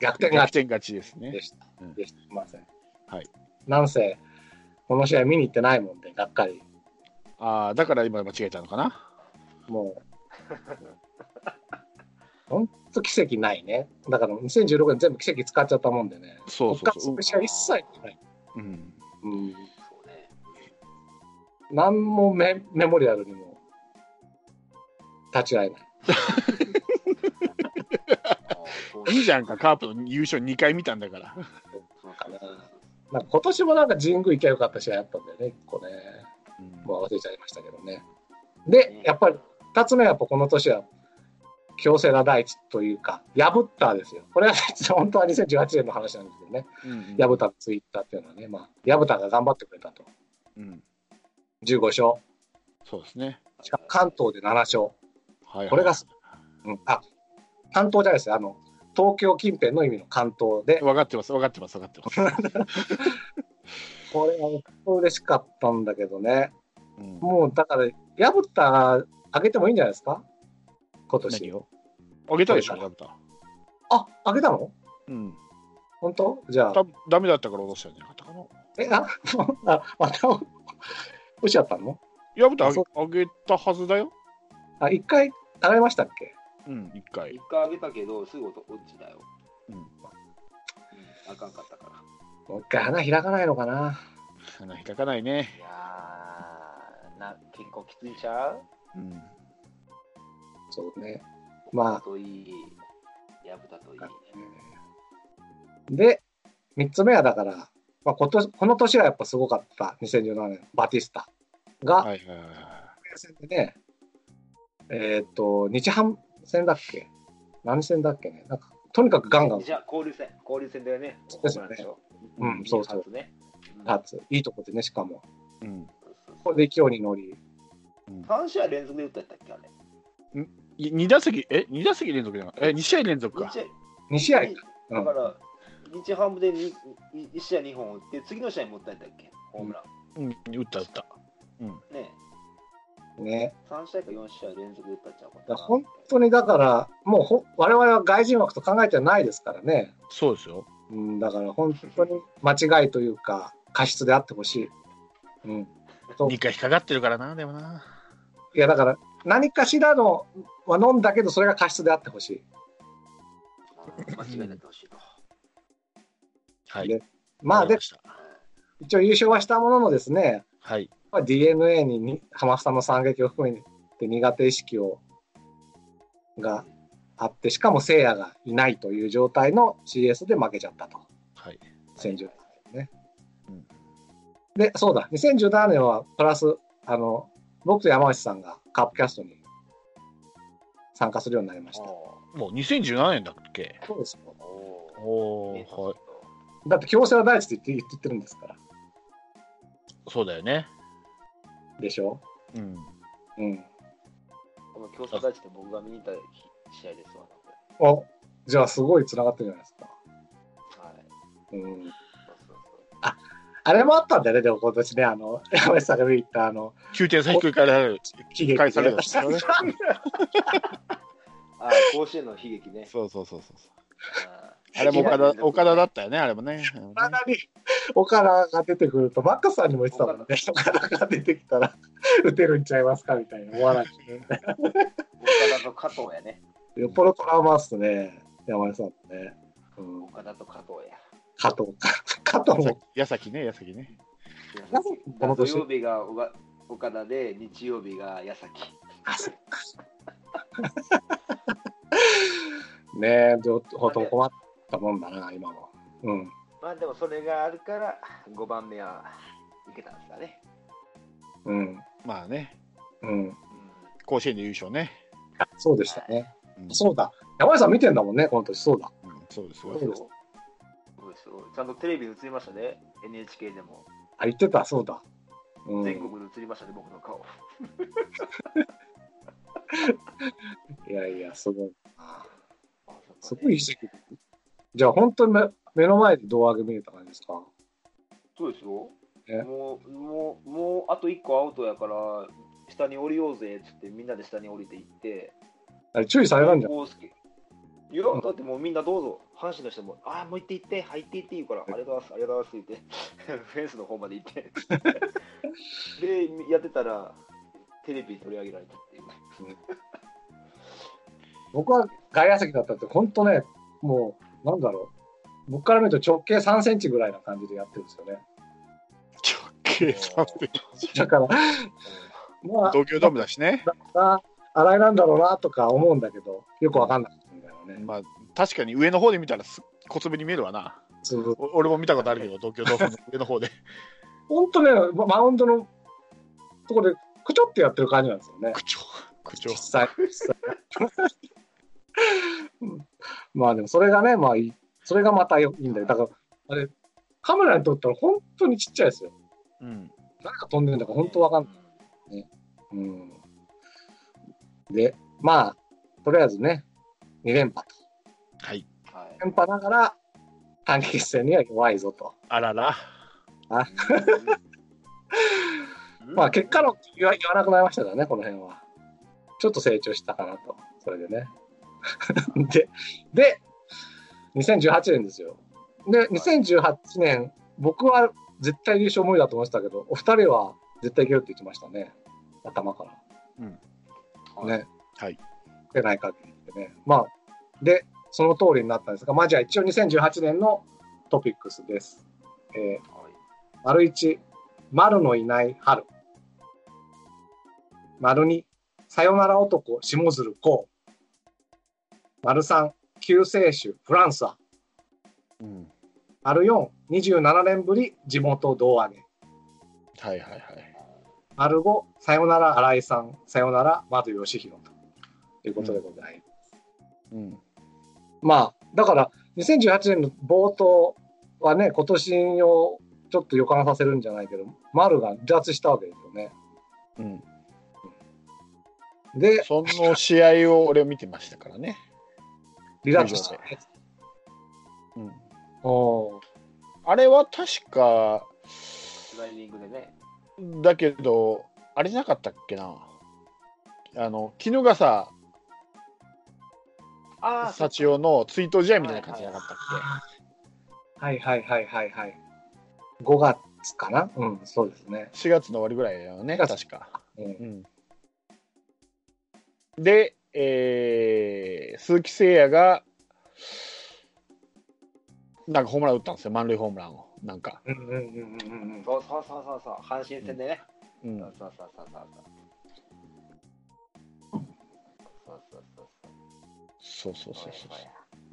Speaker 3: 逆転
Speaker 1: 逆
Speaker 3: 勝ち
Speaker 1: 転勝ちですね
Speaker 3: で。した。
Speaker 1: うん
Speaker 3: でした。すいません。
Speaker 1: はい。
Speaker 3: なんせ、この試合見に行ってないもんで、がっかり。
Speaker 1: ああ、だから今間違えたのかな？
Speaker 3: もう、(laughs) ほんと奇跡ないね。だから2016年全部奇跡使っちゃったもんでね。
Speaker 1: そうそうそう
Speaker 3: 一切ない。
Speaker 1: うん。
Speaker 3: うん。
Speaker 2: そうね。
Speaker 3: 何もメメモリアルにも立ち会えない。(laughs)
Speaker 1: いいじゃんか、カープの優勝2回見たんだから。
Speaker 2: そうかな。
Speaker 3: なんか今年もなんか神宮行きゃよかった試合あったんだよね、一個ね。
Speaker 1: うん
Speaker 3: もう忘れちゃいましたけどね。で、やっぱり二つ目はやっぱこの年は、京セラ第一というか、破ったですよ。これは本当は2018年の話なんですけどね。
Speaker 1: うん
Speaker 3: 破ったツイッターっていうのはね、まあ、破ったが頑張ってくれたと。
Speaker 1: うん。
Speaker 3: 15勝。
Speaker 1: そうですね。
Speaker 3: しかも関東で7勝。
Speaker 1: はいはい
Speaker 3: これが、うん、あ、関東じゃないですよ。あの、東京近辺の意味の関東で、
Speaker 1: 分かってます、分かってます、分かってます。
Speaker 3: これは嬉しかったんだけどね。
Speaker 1: うん
Speaker 3: もうだから、破った上げてもいいんじゃないですか？今
Speaker 1: 何
Speaker 3: 年。
Speaker 1: を？あげたでしょ、
Speaker 3: こ
Speaker 1: ラブタ。
Speaker 3: あ、あげたの？
Speaker 1: うん。
Speaker 3: 本当？じゃあ、
Speaker 1: たダメだったから落としたんじゃなかったかな。
Speaker 3: え、あ、あまた、落ちちゃったの？
Speaker 1: ラブタあ
Speaker 3: そ
Speaker 1: げあげたはずだよ。
Speaker 3: あ、一回、洗いましたっけ？
Speaker 1: うん、一回
Speaker 2: 一。回あげたけど、すぐ落ちたよ。
Speaker 1: うん。
Speaker 2: うん、あかんかったから。
Speaker 3: もう一回花開かないのかな？
Speaker 1: 花開かないね。
Speaker 2: いやー、な結構きついちゃう？
Speaker 1: うん。
Speaker 3: そうね。まあ
Speaker 2: といい、やぶたといい。
Speaker 3: で、三つ目はだから、まあ、今年この年はやっぱすごかった、2017年、バティスタが、
Speaker 1: はいはいはいはい。
Speaker 3: 戦でね、えーっと、日ハム戦だっけ？何戦だっけね？なんか、とにかくガンガン。
Speaker 2: じゃあ、交流戦、交流戦だよね。
Speaker 3: ですよね。
Speaker 2: そう
Speaker 3: うんそうそう。
Speaker 2: 初ね。
Speaker 3: 立つ、いいとこでね、しかも。
Speaker 1: うん。
Speaker 3: これで勢いに乗り、
Speaker 2: 3試合連続で打ったやったっけあれ？
Speaker 1: い二打席、え、二打席連続じゃなえ、二試合連続か。
Speaker 3: 2試合、うん。
Speaker 2: だから、日ハムで1試合2本打って、次の試合も打ったやったっけ？ホームラ
Speaker 1: うん、打った打った。
Speaker 2: ン。ね
Speaker 3: ね。
Speaker 2: 3試合か4試合連続で打ったんちゃうか
Speaker 3: 本当にだから、もうほ我々は外人枠と考えてないですからね。
Speaker 1: そうですよ。
Speaker 3: うん、だから本当に間違いというか、過失であってほしい。うん。そう
Speaker 1: 二回引っかかってるからな、でもな。
Speaker 3: いや、だから、何かしらのは飲んだけど、それが過失であってほしい。
Speaker 2: うん間違いになってほしいと。
Speaker 1: はい。
Speaker 3: でまあ、で一応優勝はしたもののですね、
Speaker 1: はい。
Speaker 3: まあ、DNA にに浜下の惨劇を含めて苦手意識をがあって、しかも聖夜がいないという状態の CS で負けちゃったと。
Speaker 1: はい。
Speaker 3: 2017年ね。
Speaker 1: うん
Speaker 3: で、そうだ、2017年はプラス、あの、僕と山内さんがカップキャストに参加するようになりました。
Speaker 2: お
Speaker 1: もう2017年だっけ？
Speaker 3: そうですよ。
Speaker 2: お、
Speaker 1: はい。
Speaker 3: だって強制は第一って言って言ってるんですから。
Speaker 1: そうだよね。
Speaker 3: でしょ？
Speaker 1: うん。
Speaker 3: うん。
Speaker 2: この競争大地って僕が見に行った試合ですわ、
Speaker 3: お、じゃあすごい繋がってるじゃないですか。
Speaker 2: はい。
Speaker 3: うん。
Speaker 2: そうそうそう
Speaker 3: あれもあったんだよね、でも今年ね、あの、山内さんが見に行った、あの、
Speaker 1: 9点差ひっくり返ら返されるんですよね (laughs)
Speaker 2: あー甲子園の悲劇ね。
Speaker 1: そうそうそうそう。
Speaker 2: あ
Speaker 1: あれも岡田岡田だ
Speaker 2: っ
Speaker 1: ったよね、あれもね。
Speaker 3: 岡田に、岡田が出てくると、マッカスさんにも言ってたもんね、(laughs) 岡田が出てきたら、打てるんちゃいますかみたいな、お笑い。
Speaker 2: 岡田と加藤やね。
Speaker 3: よっぽどトラウマっすね、山根さんね。うん、
Speaker 2: 岡田と加藤や。
Speaker 3: 加藤か。加藤も、
Speaker 1: 矢崎ね、矢崎ね。
Speaker 3: この年
Speaker 2: 土曜日が岡岡田で、日曜日が矢崎。
Speaker 3: あ、そっか。(laughs) ねえ、ちょっとほんと困ったもんだな、今も。うん。
Speaker 2: まあでもそれがあるから、5番目はいけたんですかね。
Speaker 3: うん。
Speaker 1: まあね、
Speaker 3: うん。
Speaker 2: うん
Speaker 1: 甲子園で優勝ね。
Speaker 3: そうでしたね。
Speaker 1: うん
Speaker 3: そうだ。山根さん見てんだもんね、この年。そうだ。
Speaker 1: うんそうですよ
Speaker 3: そう。です
Speaker 2: そうですよちゃんとテレビに映りましたね。NHK でも。
Speaker 3: あ、言ってた、そうだ。うん。
Speaker 2: 全国で映りましたね、僕の顔。(laughs)
Speaker 3: いやいや、すごいすごいいい席。じゃあ、本当に目目の前で胴上げ見れた感じですか？
Speaker 2: そうですよ。
Speaker 3: ね
Speaker 2: もう、もう、もうあと1個アウトやから、下に降りようぜっつって、みんなで下に降りていって、
Speaker 3: あれ注意されたんじゃん。
Speaker 2: いや、だってもうみんなどうぞ、阪神の人も、ああ、もう行って行って、入って行っていいから、ありがとうございます、ありがとうございますって言って、(laughs) フェンスの方まで行って、(laughs) で、やってたら、テレビに取り上げられたっていう。
Speaker 3: 僕は外野席だったって、本当ね、もう、なんだろう。僕から見ると直径3センチぐらいな感じでやってるんですよね。
Speaker 1: 直径3センチ。
Speaker 3: だから、まあ、
Speaker 1: 東京ドームだしね。
Speaker 3: な洗いなんだろうなとか思うんだけど、よくわかんなかったんだよね。
Speaker 1: まあ、確かに上の方で見たらす小粒に見えるわな。俺も見たことあるけど、東京ドームの上の方で。
Speaker 3: 本当ね、まマウンドのとこで、くちょってやってる感じなんですよね。
Speaker 1: 口調。口調
Speaker 3: 実。際。実際うん (laughs) まあでもそれがね、まあいい。それがまたいいんだよ。だから、あれ、カメラに撮ったら本当にちっちゃいですよ。
Speaker 1: うん。
Speaker 3: 誰が飛んでるんだか本当わかんない。うん。で、まあ、とりあえずね、2連覇と。
Speaker 1: はい。
Speaker 2: はい
Speaker 3: 連覇ながら、短期決戦には弱いぞと。
Speaker 1: あらら。
Speaker 2: うん
Speaker 3: まあ、結果の言わ言わなくなりましたからね、この辺は。ちょっと成長したかなと。それでね。(laughs) で、で、2018年ですよ。で、2018年、僕は絶対優勝無理だと思ってたけど、お二人は絶対いけるって言ってましたね。頭から。ね。
Speaker 1: はい。
Speaker 3: 出ない限りってね。まあ、で、その通りになったんですが、まあじゃあ一応2018年のトピックスです。えー、
Speaker 2: はい
Speaker 3: 丸一、丸のいない春。丸二、さよなら男、下鶴光。丸三、救世主、フランスは。
Speaker 1: うん。
Speaker 3: 丸四、27年ぶり、地元胴上げ。
Speaker 1: はいはいはい。
Speaker 3: 丸五、さよなら新井さん、さよなら窓義弘ということでございます。
Speaker 1: うん。
Speaker 3: まあ、だから、2018年の冒頭はね、今年をちょっと予感させるんじゃないけど、丸が離脱したわけですよね。
Speaker 1: うん。
Speaker 3: で、
Speaker 1: その試合を俺見てましたからね。
Speaker 3: 離脱した。
Speaker 1: うん。
Speaker 3: おー
Speaker 1: あれは確か、
Speaker 2: スライディングでね。
Speaker 1: だけど、あれじゃなかったっけな。あの、絹がさ、
Speaker 2: あ
Speaker 1: 幸男の追悼試合みたいな感じじゃなかったっ
Speaker 3: はいはいはいはいはい。5月かな？うん、そうですね。
Speaker 1: け ?4 月の終わりぐらいだよね、
Speaker 3: 4月
Speaker 1: 確か。
Speaker 3: うん
Speaker 1: うん。で、えー鈴木誠也が、なんかホームラン打ったんですよ、満塁ホームランを。なんか。
Speaker 3: うんうんうんうんうん
Speaker 2: そうそうそうそうそう、阪神戦でね。
Speaker 1: うん
Speaker 2: そうそうそうそうそう。そうそうそうそう。
Speaker 1: そうそうそうそ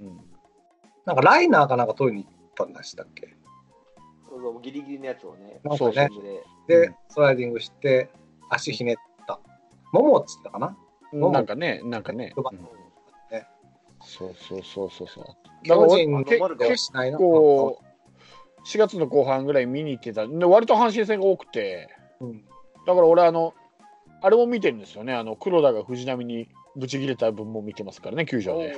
Speaker 1: ううん。
Speaker 3: なんかライナーかなんか取りに行ったんでしたっけ？
Speaker 2: そうそう、ギリギリのやつをね。
Speaker 3: なんか
Speaker 1: そうそう
Speaker 3: ね、
Speaker 2: で
Speaker 3: で、スライディングして、足ひねった。ももっつったかな？も
Speaker 1: なんかね、なんかね。そうそうそうそうそう。
Speaker 3: 巨人の
Speaker 1: け
Speaker 2: 丸
Speaker 3: でしないな。
Speaker 1: こう、4月の後半ぐらい見に行ってた。で、割と阪神戦が多くて、
Speaker 3: うん
Speaker 1: だから俺、あの、あれも見てるんですよね。あの、黒田が藤波にぶち切れた分も見てますからね、球場で。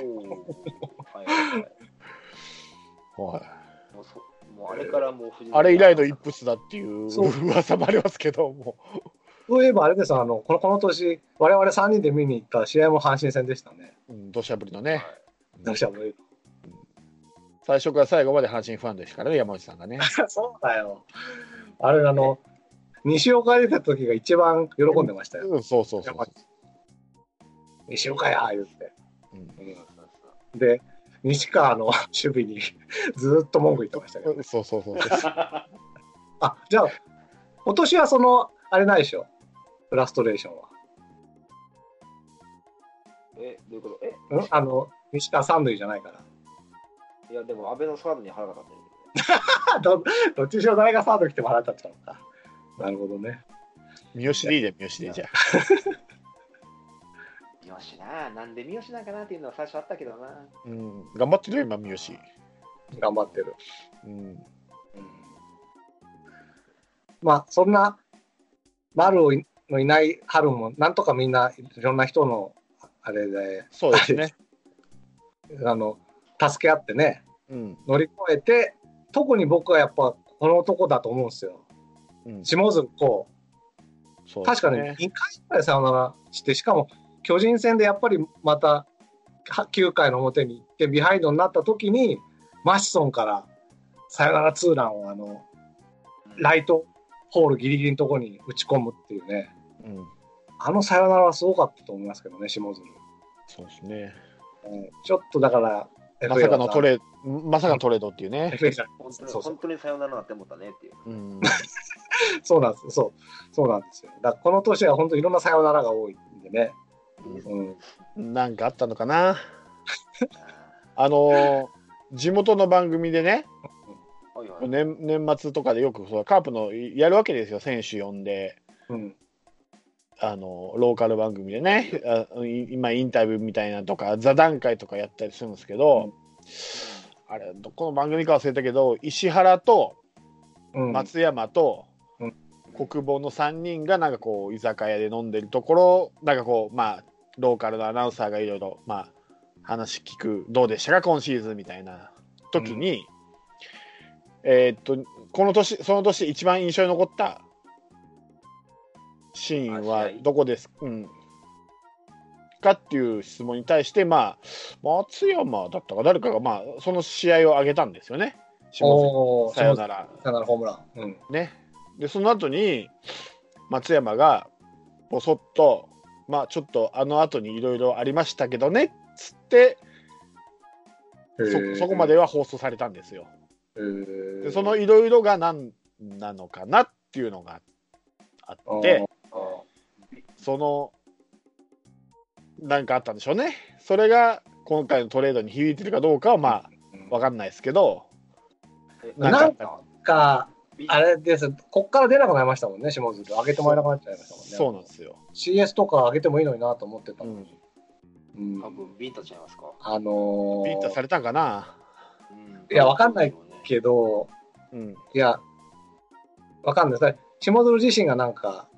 Speaker 2: あれからもう藤
Speaker 1: あれ以来の一発だっていう噂もありますけども。
Speaker 3: そういえばあれですあのこのこの年、我々3人で見に行った試合も阪神戦でしたね。
Speaker 1: うん、土砂降りのね。
Speaker 3: どうしたも
Speaker 1: 最初から最後まで阪神ファンですからね、山内さんがね。(laughs)
Speaker 3: そうだよ。あれ、あの、西岡出た時が一番喜んでましたよ。
Speaker 1: うん、そうそうそうそ
Speaker 3: 西岡や言って。
Speaker 1: う。うん
Speaker 3: で、西川の (laughs) 守備に (laughs) ずーっと文句言ってましたけど。
Speaker 1: そうそうそうそう。
Speaker 3: あ、じゃあ、今年はその、あれないでしょ。フラストレーションは。
Speaker 2: え、どういうこと？え？
Speaker 3: うん？あの、西川三塁じゃないから。
Speaker 2: いや、でも安倍のサードに腹が立ってる。
Speaker 3: あ (laughs) どどっちにしろ誰がサード来ても払っちゃったのか。なるほどね。
Speaker 1: 三好でいいじゃん、三好でいいじゃん。(laughs)
Speaker 2: 三好な、なんで三好なんかなっていうのは最初あったけどな。
Speaker 1: うん、頑張ってるよ、今、三好。
Speaker 3: 頑張ってる。
Speaker 1: うん。
Speaker 3: うんまあ、そんな、丸のいない春も、なんとかみんないろんな人の、あれで、
Speaker 1: そうですね。(laughs)
Speaker 3: あの、助け合ってね、
Speaker 1: うん。
Speaker 3: 乗り越えて、特に僕はやっぱ、この男だと思うんですよ。
Speaker 1: うん、
Speaker 3: 下津こ
Speaker 1: そう
Speaker 3: う、確かね、2回ぐらいサヨナラして、しかも、巨人戦でやっぱりまた、は9回の表に行って、ビハインドになった時に、マシソンからサヨナラツーランを、あの、ライトホールギリギリのところに打ち込むっていうね、
Speaker 1: うん。
Speaker 3: あのサヨナラはすごかったと思いますけどね、下津、
Speaker 1: そうですね。
Speaker 3: うんちょっとだから、
Speaker 1: まさかのト
Speaker 3: レ
Speaker 1: レード、まさかのトレードっていうね。
Speaker 2: 本当に
Speaker 3: そうそう
Speaker 2: 本当にさよならなって思ったねっていう。
Speaker 1: うん。(laughs)
Speaker 3: そうなんですよ、そう、そうなんですよ。だこの年は本当いろんなサヨナラが多いんでね。うん、
Speaker 1: なんかあったのかな？
Speaker 2: あ (laughs)
Speaker 1: あのー地元の番組でね、
Speaker 2: ーはいはい
Speaker 1: 年年末とかでよくそうカープのやるわけですよ、選手呼んで。
Speaker 3: うん、
Speaker 1: あのローカル番組でね今インタビューみたいなとか座談会とかやったりするんですけど、あれどこの番組か忘れたけど石原と
Speaker 3: うん、
Speaker 1: 松山と
Speaker 3: うん。
Speaker 1: 国母の3人がなんかこう居酒屋で飲んでるところなんかこうまあローカルのアナウンサーがいろいろまあ話聞くどうでしたか今シーズンみたいな時に、えーっとこの年その年一番印象に残ったシーンはどこです？うんかっていう質問に対して、まあ、松山だったか、誰かが、まあ、その試合を挙げたんですよね。下関さよなら。
Speaker 3: さよならホームラン。うん。
Speaker 1: ね。で、その後に、松山が、ぼそっと、まあ、ちょっとあの後にいろいろありましたけどね、つって、そそこまでは放送されたんですよ。でそのいろいろが何なのかなっていうのがあって、その、なんかあったんでしょうね。それが今回のトレードに響いてるかどうかは、まあ、
Speaker 3: うん
Speaker 1: わかんないですけど、
Speaker 2: え
Speaker 1: なん
Speaker 3: なん
Speaker 1: か
Speaker 3: か、あれです、こっから出なくなりましたもんね、下津上げてもらえなくなっちゃいましたもんね。
Speaker 1: そうなんですよ。
Speaker 3: CS とか上げてもいいのになと思ってたのに。うん
Speaker 2: 多分ビンタちゃいますか？
Speaker 3: あのー
Speaker 1: ビンタされたんかな？
Speaker 2: うん
Speaker 3: いやわかんないけど、
Speaker 1: うん。
Speaker 3: いや、わかんないです。下津自身がなんか、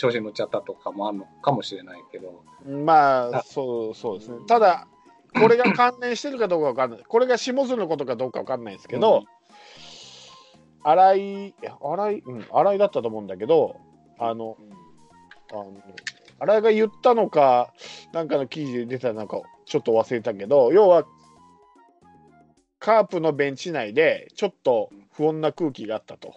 Speaker 3: 調子に乗っちゃったとかもあるのかもしれないけど、
Speaker 1: まあ、
Speaker 3: あ
Speaker 1: そうそうですね。ただ、これが関連してるかどうかわかんない。これが下津のことかどうかわかんないですけど、新井、いや新井、うん、新井だったと思うんだけど、あの、
Speaker 2: うん
Speaker 1: あの新井が言ったのか、なんかの記事で出たのか、ちょっと忘れたけど、要は、カープのベンチ内で、ちょっと不穏な空気があったと。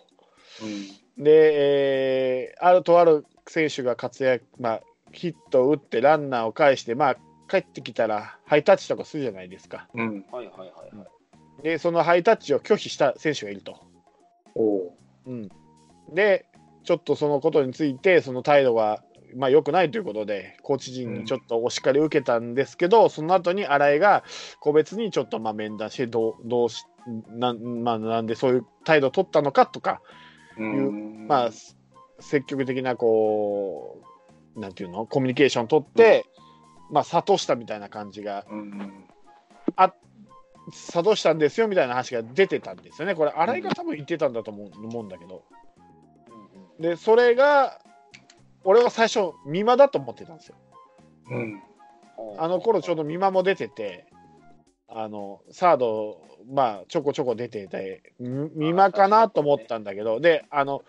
Speaker 3: うん。
Speaker 1: で、えーあるとある選手が活躍、まあ、ヒットを打ってランナーを返して、まあ、帰ってきたらハイタッチとかするじゃないですか。
Speaker 3: うん。
Speaker 2: はいはいはいはい。
Speaker 1: で、そのハイタッチを拒否した選手がいると。
Speaker 3: おう
Speaker 1: うん、で、ちょっとそのことについて、その態度が、まあ、良くないということで、コーチ陣にちょっとお叱りを受けたんですけど、その後に新井が個別にちょっとまあ面談してどう、どうしなん,、まあ、なんでそういう態度を取ったのかとか、
Speaker 3: うん。
Speaker 1: まあ、積極的なこう、なんていうの、コミュニケーション取って、まあ、諭したみたいな感じが、
Speaker 3: うん。
Speaker 1: 諭したんですよみたいな話が出てたんですよね。これ、新井が多分言ってたんだと思う思うんだけど。
Speaker 2: うん
Speaker 1: で、それが、俺は最初、美馬だと思ってたんですよ。
Speaker 3: うん。
Speaker 2: うん
Speaker 1: あの頃ちょうど美馬も出てて、あの、サード、まあ、ちょこちょこ出てて、み美馬かなと思ったんだけど、で、あの、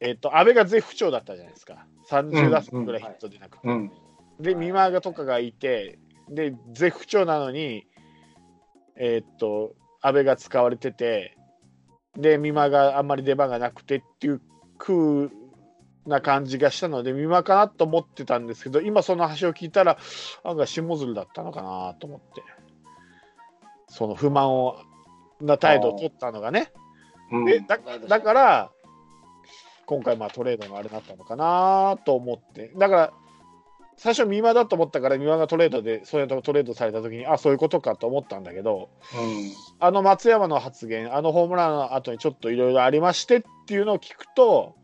Speaker 1: えっ、と、安倍が絶不調だったじゃないですか。30打席ぐらいヒット出なくて。
Speaker 3: うん。
Speaker 1: で、美馬がとかがいて、で、絶不調なのに、えっと、安倍が使われてて、で、美馬があんまり出番がなくてっていう空な感じがしたので、美馬かなと思ってたんですけど、今その話を聞いたら、案外下鶴だったのかなと思って、その不満を、な態度を取ったのがね。
Speaker 3: うん。
Speaker 1: でだだから、今回まあトレードのあれだったのかなと思って、だから、最初、美馬だと思ったから、美馬がトレードで、そういうトレードされたときに、あそういうことかと思ったんだけど、
Speaker 3: うん。
Speaker 1: あの松山の発言、あのホームランの後にちょっといろいろありましてっていうのを聞くと、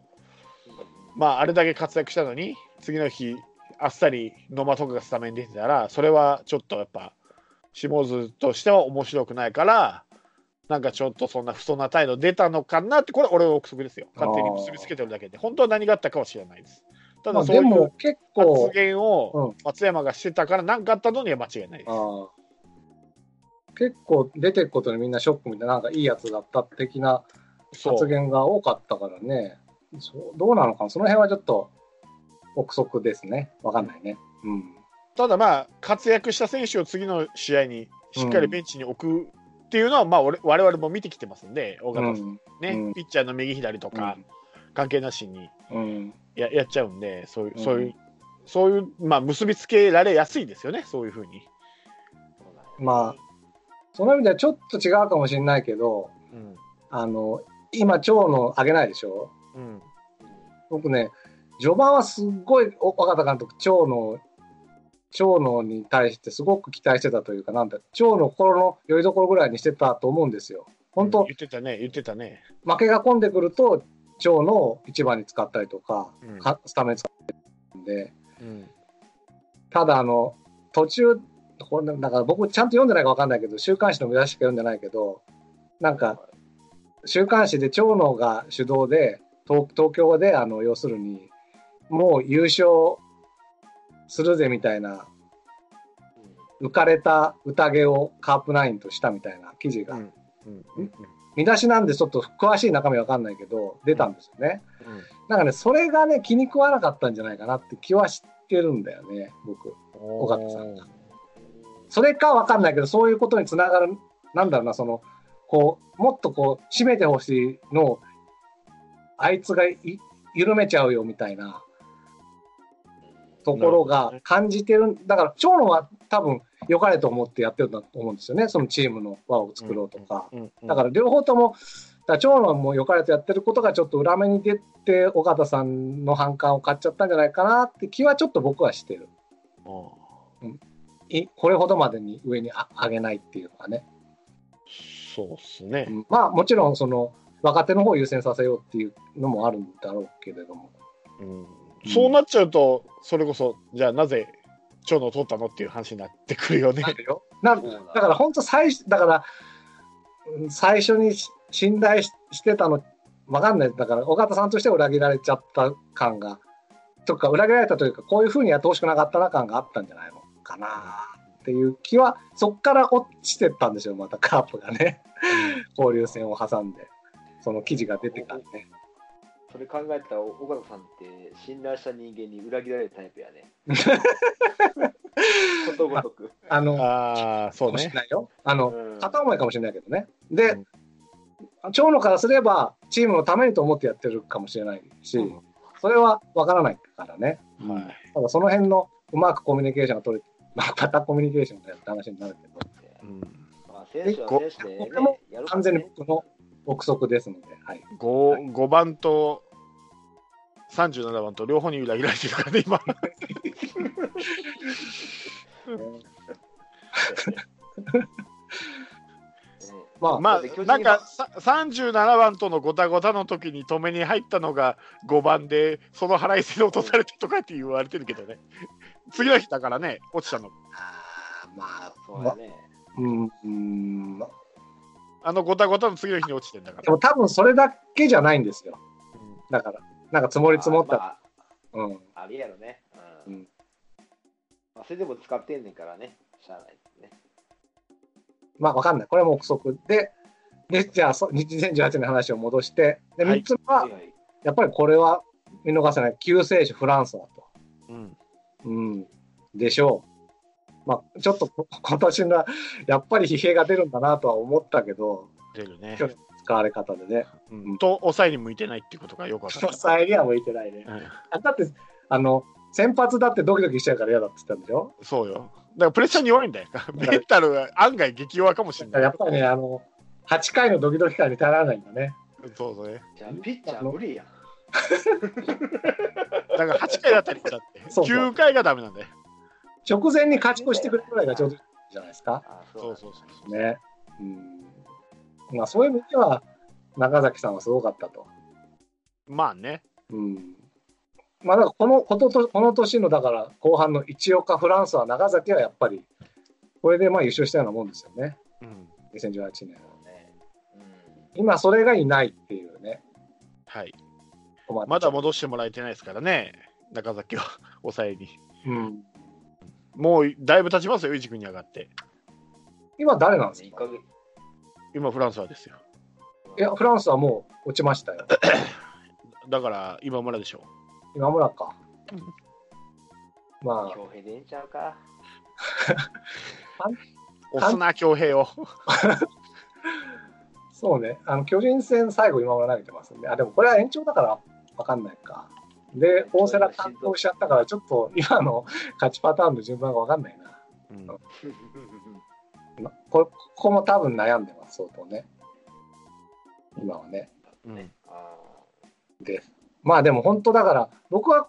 Speaker 1: まあ、あれだけ活躍したのに、次の日、あっさり野間とかがスタメンに出てたら、それはちょっとやっぱ、下津としては面白くないから、なんかちょっとそんな不相な態度出たのかなって、これ、俺の憶測ですよ。勝手に結びつけてるだけで、本当は何があったかは知らないです。た
Speaker 3: まあ、
Speaker 1: だ、そういう
Speaker 3: でも結構
Speaker 1: 発、言を
Speaker 3: うん
Speaker 1: 松山がしてたから、何かあったのには間違いないです。
Speaker 3: 結構出てくことにみんなショックみたいな、なんかいいやつだった的な発言が多かったからね、そうどうなのかな、その辺はちょっと憶測ですね、わかんないね。うん。
Speaker 1: ただまあ、活躍した選手を次の試合にしっかりベンチに置くっていうのは、まあ俺、我々も見てきてますんで、大型さんね、
Speaker 3: うん
Speaker 1: ピッチャーの右左とか、関係なしに
Speaker 3: うん。
Speaker 1: ややっちゃうんで、そういう、
Speaker 3: うん
Speaker 1: そういう、そういう、まあ、結びつけられやすいですよね、そういうふうに。
Speaker 3: まあ、その意味ではちょっと違うかもしれないけど、
Speaker 1: うん。
Speaker 3: あの、今、長野上げないでしょ？
Speaker 1: うん。
Speaker 3: 僕ね、序盤はすっごい、お若田監督、長野、長野に対してすごく期待してたというか、なんだ、長野心のよりどころぐらいにしてたと思うんですよ。本当、
Speaker 1: 言ってたね、言ってたね。
Speaker 3: 負けが込んでくると、長野を一番に使ったりとか、
Speaker 1: うん
Speaker 3: かスタメン使ってるんで、
Speaker 1: うん。
Speaker 3: ただ、あの、途中、これだから僕ちゃんと読んでないか分かんないけど、週刊誌の見出ししか読んでないけど、なんか、週刊誌で長野が主導で、東東京で、あの、要するに、もう優勝するぜみたいな、浮かれた宴をカープナインとしたみたいな記事が、
Speaker 1: うん。うん。うん。
Speaker 3: 見出しなんでちょっと詳しい中身分かんないけど、出たんですよね。なんかね、それがね、気に食わなかったんじゃないかなって気はしてるんだよね、僕。尾形さんがそれかわかんないけど、そういうことにつながる、なんだろうな、その、こう、もっとこう、締めてほしいのを、あいつがい緩めちゃうよみたいなところが感じてる。だから、長野は多分、良かれと思ってやってるんだと思うんですよね。そのチームの輪を作ろうとか。
Speaker 1: うんうん
Speaker 3: だから、両方とも、だ長野も良かれとやってることがちょっと裏目に出て、尾形さんの反感を買っちゃったんじゃないかなって気はちょっと僕はしてる。いこれほどまでに上にあ上げないっていうのはね。
Speaker 1: そうっすね。
Speaker 3: うんまあもちろんその若手の方を優先させようっていうのもあるんだろうけれども。
Speaker 1: うんそうなっちゃうと、それこそ、じゃあなぜ長野を取ったのっていう話になってくるよね。
Speaker 3: なるよ。な
Speaker 2: そうだ。
Speaker 3: だから本当最初だからうん最初にし信頼ししてたのわかんない。だから尾形さんとしては裏切られちゃった感がとか裏切られたというかこういうふうにやってほしくなかったな感があったんじゃないのかなっていう気はそっから落ちてったんですよまたカープがね。交流戦を挟んでその記事が出てからね。
Speaker 2: それ考えたら、岡田さんって信頼した人間に裏切られるタイプやね。(laughs) ことごとく。
Speaker 3: あの
Speaker 1: ああ、そうね。
Speaker 3: ないよ。あの、
Speaker 2: うん
Speaker 3: 片思いかもしれないけどね。で、
Speaker 1: うん
Speaker 3: 長野からすれば、チームのためにと思ってやってるかもしれないし、
Speaker 1: うん
Speaker 3: それは分からないからね。
Speaker 1: はい
Speaker 3: ただその辺のうまくコミュニケーションが取れて、(laughs) まあ、またコミュニケーションだよって話になるけど、
Speaker 1: うん
Speaker 2: まあ、選手は選手で、ね
Speaker 3: これも、
Speaker 2: やるから
Speaker 3: 完全に
Speaker 2: ね。
Speaker 3: 僕の憶測ですので、はい。
Speaker 1: 5, 5番と37番と両方に裏切られてるからね、今。
Speaker 3: まあ、
Speaker 1: まあ、なんかさ37番とのごたごたの時に止めに入ったのが5番で、その腹いせで落とされてとかって言われてるけどね。次の日だからね、落ちたの。
Speaker 3: あーまあ、
Speaker 2: そうやね。
Speaker 3: うん、うん、
Speaker 1: あのごたごたの次の日に落ちてんだから。
Speaker 3: でも多分それだけじゃないんですよ。
Speaker 1: うん
Speaker 3: だから、なんか積もり積もった。
Speaker 2: ま
Speaker 3: うん。
Speaker 2: あ、ありやろね。うん
Speaker 3: うん
Speaker 2: まあ、それでも使ってんねんからね。しゃあないですね。
Speaker 3: まあ、わかんない。これも憶測で、で、じゃあ、そ2018年の話を戻して、で、
Speaker 1: はい
Speaker 3: 3つ目は、
Speaker 2: はいはい
Speaker 3: やっぱりこれは見逃せない、救世主フランスだと。
Speaker 1: うん
Speaker 3: うん。でしょう。まあ、ちょっとこ (laughs) 今年の、やっぱり疲弊が出るんだなとは思ったけど、
Speaker 1: 出るね。
Speaker 3: 使われ方でね。
Speaker 1: うんと、抑えに向いてないっていうことがよくわかった。
Speaker 3: 抑えには向いてないね。
Speaker 1: うん
Speaker 3: あだって、あの、先発だってドキドキしちゃうから嫌だって言ったんでしょ？
Speaker 1: そうよ。だからプレッシャーに弱いんだよ。メンタルが案外激弱かもしれない。
Speaker 3: やっぱりね、あの、8回のドキドキ感に耐えられないんだね。
Speaker 1: そうそうね。
Speaker 2: じゃあ、ピッチャー無理やん。
Speaker 1: だから8回だったりだって。(laughs)
Speaker 3: そうそう
Speaker 1: 9回がダメなんだよ。
Speaker 3: 直前に勝ち越してくれるぐらいがちょうどいいんじゃないですか。
Speaker 2: あ
Speaker 1: そうそうそう。
Speaker 3: ね。うん。まあ、そういう意味では、中崎さんはすごかったと。
Speaker 1: まあね。
Speaker 3: うん。まあ、だからこの、ことと、この年の、だから、後半の一岡フランスは長崎はやっぱり、これでまあ優勝したようなもんですよね。
Speaker 1: うん。
Speaker 3: 2018年。
Speaker 2: そうね。うん
Speaker 3: 今、それがいないっていうね。
Speaker 1: はい。まだ戻してもらえてないですからね。中崎は抑えに。
Speaker 3: うん。
Speaker 1: もうだいぶ経ちますよ、一軍に上がって。
Speaker 3: 今、誰なんです
Speaker 2: 1
Speaker 3: か？
Speaker 2: ヶ月。
Speaker 1: 今、フランスはですよ。
Speaker 3: いや、フランスはもう落ちましたよ。(coughs)
Speaker 1: だから、今村でしょ
Speaker 3: 今村か。まあ、
Speaker 2: 強兵でええんちゃうか。
Speaker 1: う。(laughs) 押すな、恭平を。(laughs)
Speaker 3: そうね。あの、巨人戦最後今村投げてますんで。あ、でもこれは延長だからわかんないか。で、大瀬良担当しちゃったから、ちょっと今の勝ちパターンの順番がわかんないな。
Speaker 1: うん
Speaker 3: まこここも多分悩んでます、相当ね。今はね。
Speaker 1: うん
Speaker 2: あ
Speaker 3: で、まあでも本当だから、僕は、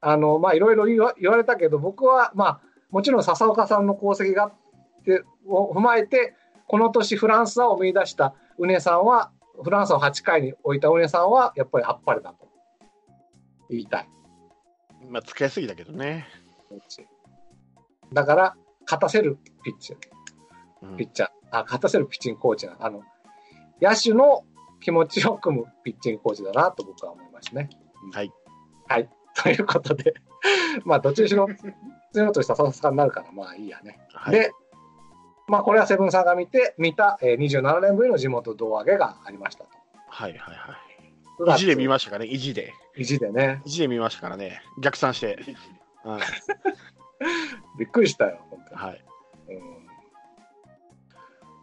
Speaker 3: あの、まあいろいろ言わ言われたけど、僕は、まあ、もちろん笹岡さんの功績があって、を踏まえて、この年フランスはを見出したウネさんは、フランスを8回に置いたウネさんは、やっぱりあっぱれだと言いたい。
Speaker 1: まあ、使いすぎだけどね。
Speaker 3: だから、勝たせるピッチ、
Speaker 1: うん
Speaker 3: ピッチャー、あ、勝たせるピッチングコーチな、あの、野手の気持ちを組むピッチングコーチだなと僕は思いましたね。
Speaker 1: はい。
Speaker 3: はい。(laughs) ということで、(laughs) まあ、どっちにしろ、強いとした笹さんになるから、まあいいやね。
Speaker 1: はい、
Speaker 3: で、まあ、これはセブンさんが見て、見た、えー27年ぶりの地元胴上げがありましたと。
Speaker 1: はいはいはい。
Speaker 3: 9月
Speaker 1: 意地で見ましたからね、意地で。
Speaker 3: 意地でね。
Speaker 1: 意地で見ましたからね、逆算して。うん (laughs)
Speaker 3: びっくりしたよ、本当に。
Speaker 1: はい、
Speaker 3: うん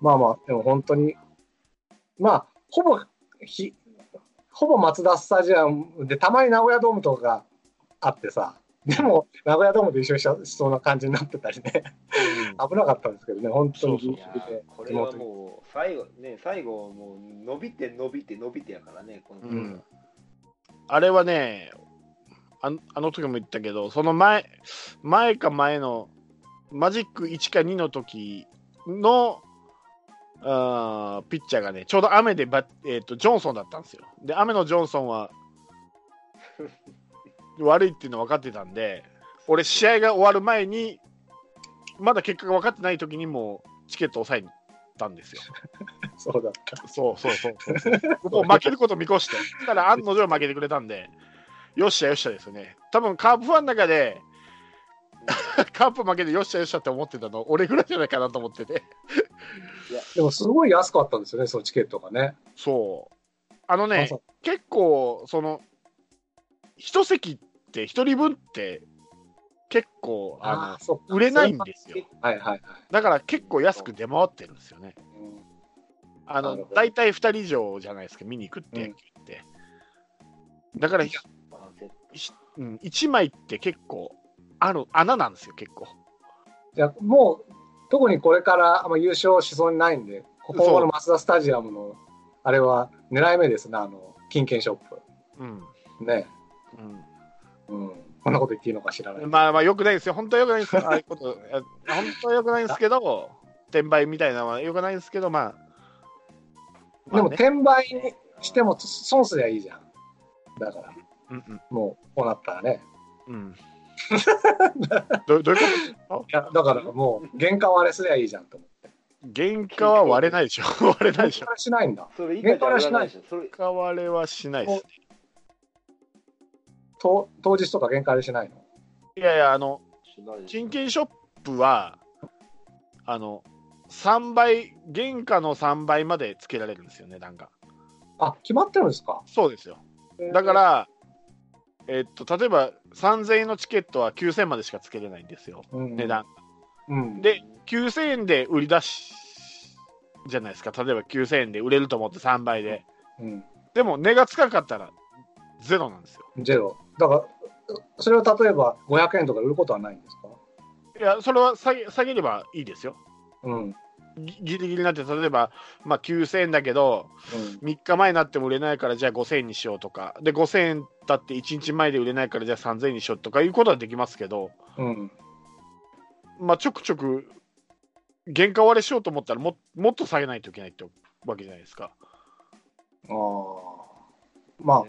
Speaker 3: まあまあ、でも本当に、まあ、ほぼ、ひほぼマツダスタジアムで、たまに名古屋ドームとかがあってさ、でも、名古屋ドームで一緒にししそうな感じになってたりね、危なかったんですけどね、本当に。
Speaker 2: これはもう最後ね最後もう伸びて伸びて伸びてやからねこの、
Speaker 1: うん。あれはねあの、あの時も言ったけど、その前、前か前の、マジック1か2の時の、あーピッチャーがね、ちょうど雨でバッ、えーとジョンソンだったんですよ。で、雨のジョンソンは (laughs) 悪いっていうの分かってたんで、俺、試合が終わる前に、まだ結果が分かってない時にもうチケット押さえに行ったんですよ。(laughs)
Speaker 3: そうだった。
Speaker 1: そうそうそうそう。もう負けること見越して。たら案の定負けてくれたんで、よっしゃよっしゃですよね。多分カープファンの中で、(laughs) カープ負けてよっしゃよっしゃって思ってたの、俺ぐらいじゃないかなと思ってて。
Speaker 3: でもすごい安かったんですよね、そのチケットがね。
Speaker 1: そう。あのね結構、その、一席って、一人分って、結構、あの、売れないんですよ。
Speaker 3: はいはいはい。
Speaker 1: だから結構安く出回ってるんですよね。
Speaker 3: うん
Speaker 1: あの大体2人以上じゃないですか、見に行くって野球って。だから、うん、1枚って結構ある穴なんですよ結構
Speaker 3: じゃあもう、特にこれからあんま優勝しそうにないんで、ここのマツダスタジアムの、あれは狙い目ですね、あの、金券ショッ
Speaker 1: うん、
Speaker 3: プ。ね。
Speaker 1: う
Speaker 3: うん。こんなこと言っていいのか知らない。
Speaker 1: ん、まあまあよくないですよ。本当はよくないです。よ (laughs) ああいうこと。本当はよくないんですけど転売みたいなのはよくないんですけどまあ、まあね。
Speaker 3: でも転売にしても損すりゃいいじゃん。だから、
Speaker 1: うん
Speaker 3: もうこうなったらね。
Speaker 1: うん。う (laughs) んどどういうこ
Speaker 3: いや、だからもう原価割れすりゃいいじゃんと思って。
Speaker 1: と原価は割れないでしょ。(laughs) 割れないでしょ。
Speaker 3: しないんだ。
Speaker 2: それ以外じゃ売らないでしょ。それ
Speaker 1: 原価割れはしないです
Speaker 3: と当日とか原価割れしないの？
Speaker 1: いやいやあの金券ショップはあの3倍原価の3倍までつけられるんですよ値段が
Speaker 3: あ、決まってるんですか？
Speaker 1: そうですよだか、ら、えっと、例えば3000円のチケットは9000円までしかつけれないんですよ、
Speaker 3: うん
Speaker 1: 値段。
Speaker 3: うん。
Speaker 1: で、9000円で売り出しじゃないですか、例えば9000円で売れると思って3倍で。
Speaker 3: うん。
Speaker 1: でも、値がつかなかったらゼロなんですよ。
Speaker 3: ゼロ。だから、それを例えば500円とかで売ることはないんですか？
Speaker 1: いや、それは下げ下げればいいですよ。
Speaker 3: うん。
Speaker 1: ぎギリギリになって、例えば、まあ、9000円だけど、
Speaker 3: うん。
Speaker 1: 3日前になっても売れないから、じゃあ5000円にしようとか、で、5000円経って1日前で売れないから、じゃあ3000円にしようとかいうことはできますけど、
Speaker 3: うん。
Speaker 1: まあ、ちょくちょく原価割れしようと思ったらももっと下げないといけないってわけじゃないですか。
Speaker 3: ああ。まあ、